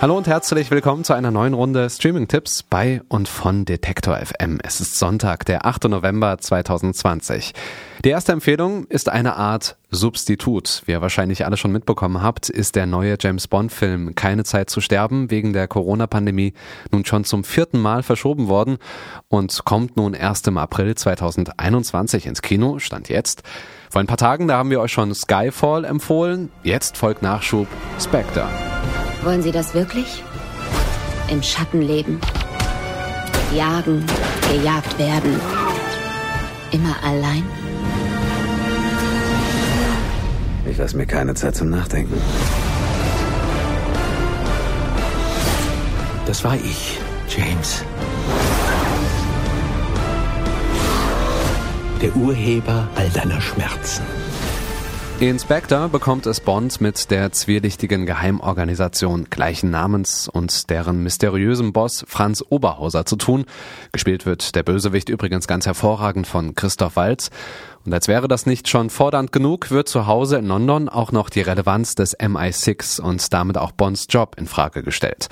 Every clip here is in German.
Hallo und herzlich willkommen zu einer neuen Runde Streaming-Tipps bei und von Detektor FM. Es ist Sonntag, der 8. November 2020. Die erste Empfehlung ist eine Art Substitut. Wie ihr wahrscheinlich alle schon mitbekommen habt, ist der neue James Bond-Film Keine Zeit zu sterben wegen der Corona-Pandemie nun schon zum vierten Mal verschoben worden und kommt nun erst im April 2021 ins Kino, stand jetzt. Vor ein paar Tagen, da haben wir euch schon Skyfall empfohlen. Jetzt folgt Nachschub Spectre. Wollen Sie das wirklich? Im Schatten leben. Jagen, gejagt werden. Immer allein? Ich lasse mir keine Zeit zum Nachdenken. Das war ich, James. Der Urheber all deiner Schmerzen. In Spectre bekommt es Bond mit der zwielichtigen Geheimorganisation gleichen Namens und deren mysteriösem Boss Franz Oberhauser zu tun. Gespielt wird der Bösewicht übrigens ganz hervorragend von Christoph Waltz. Und als wäre das nicht schon fordernd genug, wird zu Hause in London auch noch die Relevanz des MI6 und damit auch Bonds Job in Frage gestellt.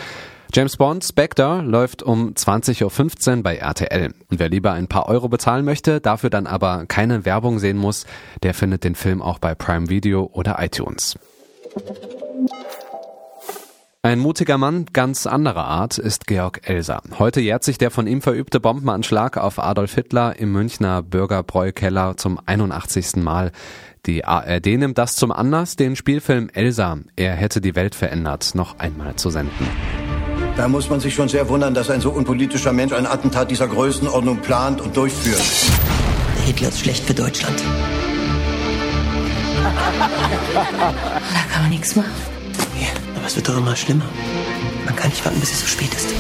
James Bond Spectre läuft um 20.15 Uhr bei RTL. Und wer lieber ein paar Euro bezahlen möchte, dafür dann aber keine Werbung sehen muss, der findet den Film auch bei Prime Video oder iTunes. Ein mutiger Mann ganz anderer Art ist Georg Elser. Heute jährt sich der von ihm verübte Bombenanschlag auf Adolf Hitler im Münchner Bürgerbräukeller zum 81. Mal. Die ARD nimmt das zum Anlass, den Spielfilm Elsa, er hätte die Welt verändert, noch einmal zu senden. Da muss man sich schon sehr wundern, dass ein so unpolitischer Mensch ein Attentat dieser Größenordnung plant und durchführt. Der Hitler ist schlecht für Deutschland. Da kann man nichts machen. Ja, aber es wird doch immer schlimmer. Man kann nicht warten, bis es so spät ist.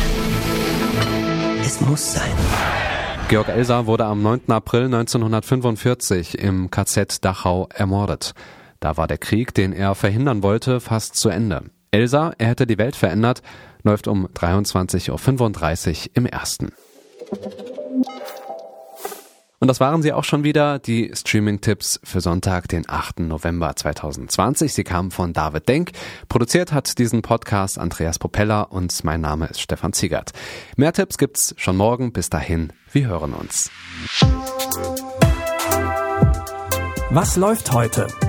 Es muss sein. Georg Elser wurde am 9. April 1945 im KZ Dachau ermordet. Da war der Krieg, den er verhindern wollte, fast zu Ende. Elsa, er hätte die Welt verändert, läuft um 23.35 Uhr im ersten. Und das waren sie auch schon wieder, die Streaming-Tipps für Sonntag, den 8. November 2020. Sie kamen von David Denk. Produziert hat diesen Podcast Andreas Propeller und mein Name ist Stefan Ziegert. Mehr Tipps gibt's schon morgen. Bis dahin, wir hören uns. Was läuft heute?